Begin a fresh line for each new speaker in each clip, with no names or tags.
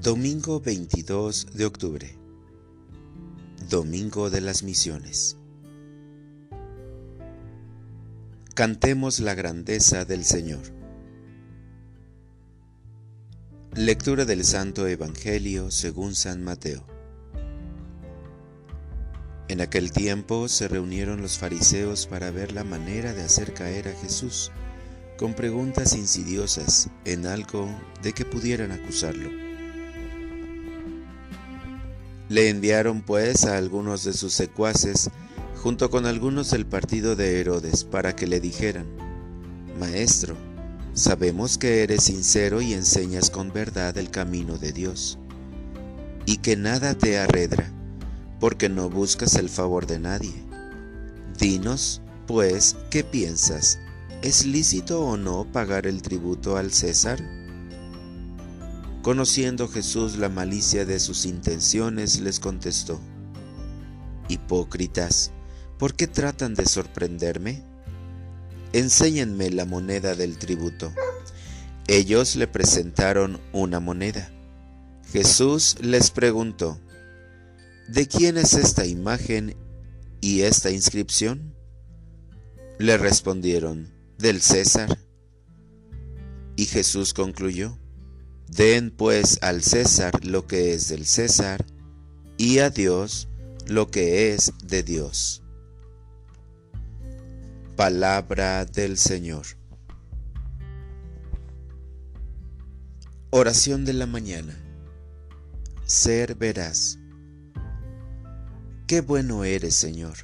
Domingo 22 de octubre. Domingo de las Misiones. Cantemos la grandeza del Señor. Lectura del Santo Evangelio según San Mateo. En aquel tiempo se reunieron los fariseos para ver la manera de hacer caer a Jesús con preguntas insidiosas en algo de que pudieran acusarlo. Le enviaron pues a algunos de sus secuaces, junto con algunos del partido de Herodes, para que le dijeran, Maestro, sabemos que eres sincero y enseñas con verdad el camino de Dios, y que nada te arredra, porque no buscas el favor de nadie. Dinos, pues, ¿qué piensas? ¿Es lícito o no pagar el tributo al César? Conociendo Jesús la malicia de sus intenciones, les contestó, Hipócritas, ¿por qué tratan de sorprenderme? Enséñenme la moneda del tributo. Ellos le presentaron una moneda. Jesús les preguntó, ¿De quién es esta imagen y esta inscripción? Le respondieron, del César. Y Jesús concluyó, Den pues al César lo que es del César, y a Dios lo que es de Dios. Palabra del Señor. Oración de la mañana. Ser veraz. Qué bueno eres, Señor.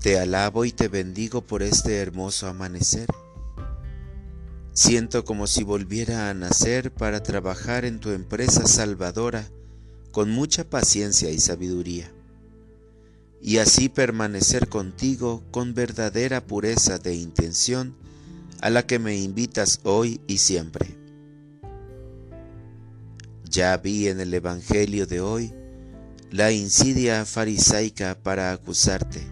Te alabo y te bendigo por este hermoso amanecer Siento como si volviera a nacer para trabajar en tu empresa salvadora con mucha paciencia y sabiduría, y así permanecer contigo con verdadera pureza de intención a la que me invitas hoy y siempre. Ya vi en el Evangelio de hoy la insidia farisaica para acusarte,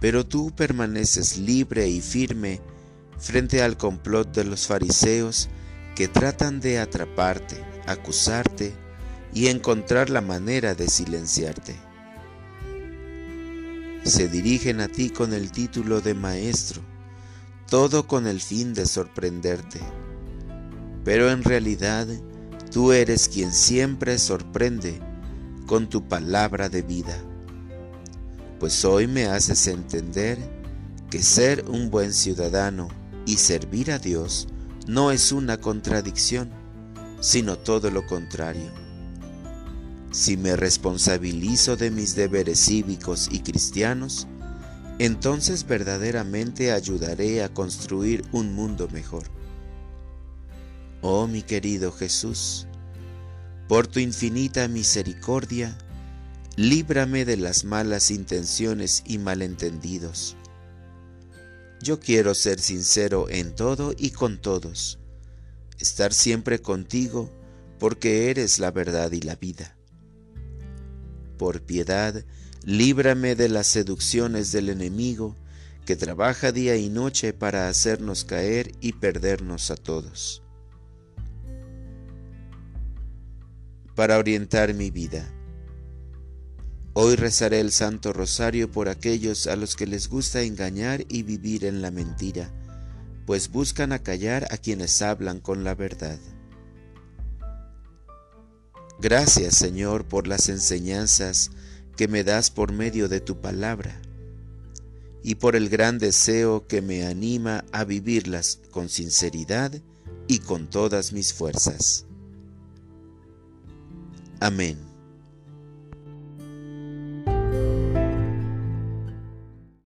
pero tú permaneces libre y firme frente al complot de los fariseos que tratan de atraparte, acusarte y encontrar la manera de silenciarte. Se dirigen a ti con el título de maestro, todo con el fin de sorprenderte. Pero en realidad tú eres quien siempre sorprende con tu palabra de vida. Pues hoy me haces entender que ser un buen ciudadano y servir a Dios no es una contradicción, sino todo lo contrario. Si me responsabilizo de mis deberes cívicos y cristianos, entonces verdaderamente ayudaré a construir un mundo mejor. Oh mi querido Jesús, por tu infinita misericordia, líbrame de las malas intenciones y malentendidos yo quiero ser sincero en todo y con todos, estar siempre contigo porque eres la verdad y la vida. Por piedad, líbrame de las seducciones del enemigo que trabaja día y noche para hacernos caer y perdernos a todos. Para orientar mi vida Hoy rezaré el Santo Rosario por aquellos a los que les gusta engañar y vivir en la mentira, pues buscan acallar a quienes hablan con la verdad. Gracias Señor por las enseñanzas que me das por medio de tu palabra y por el gran deseo que me anima a vivirlas con sinceridad y con todas mis fuerzas. Amén.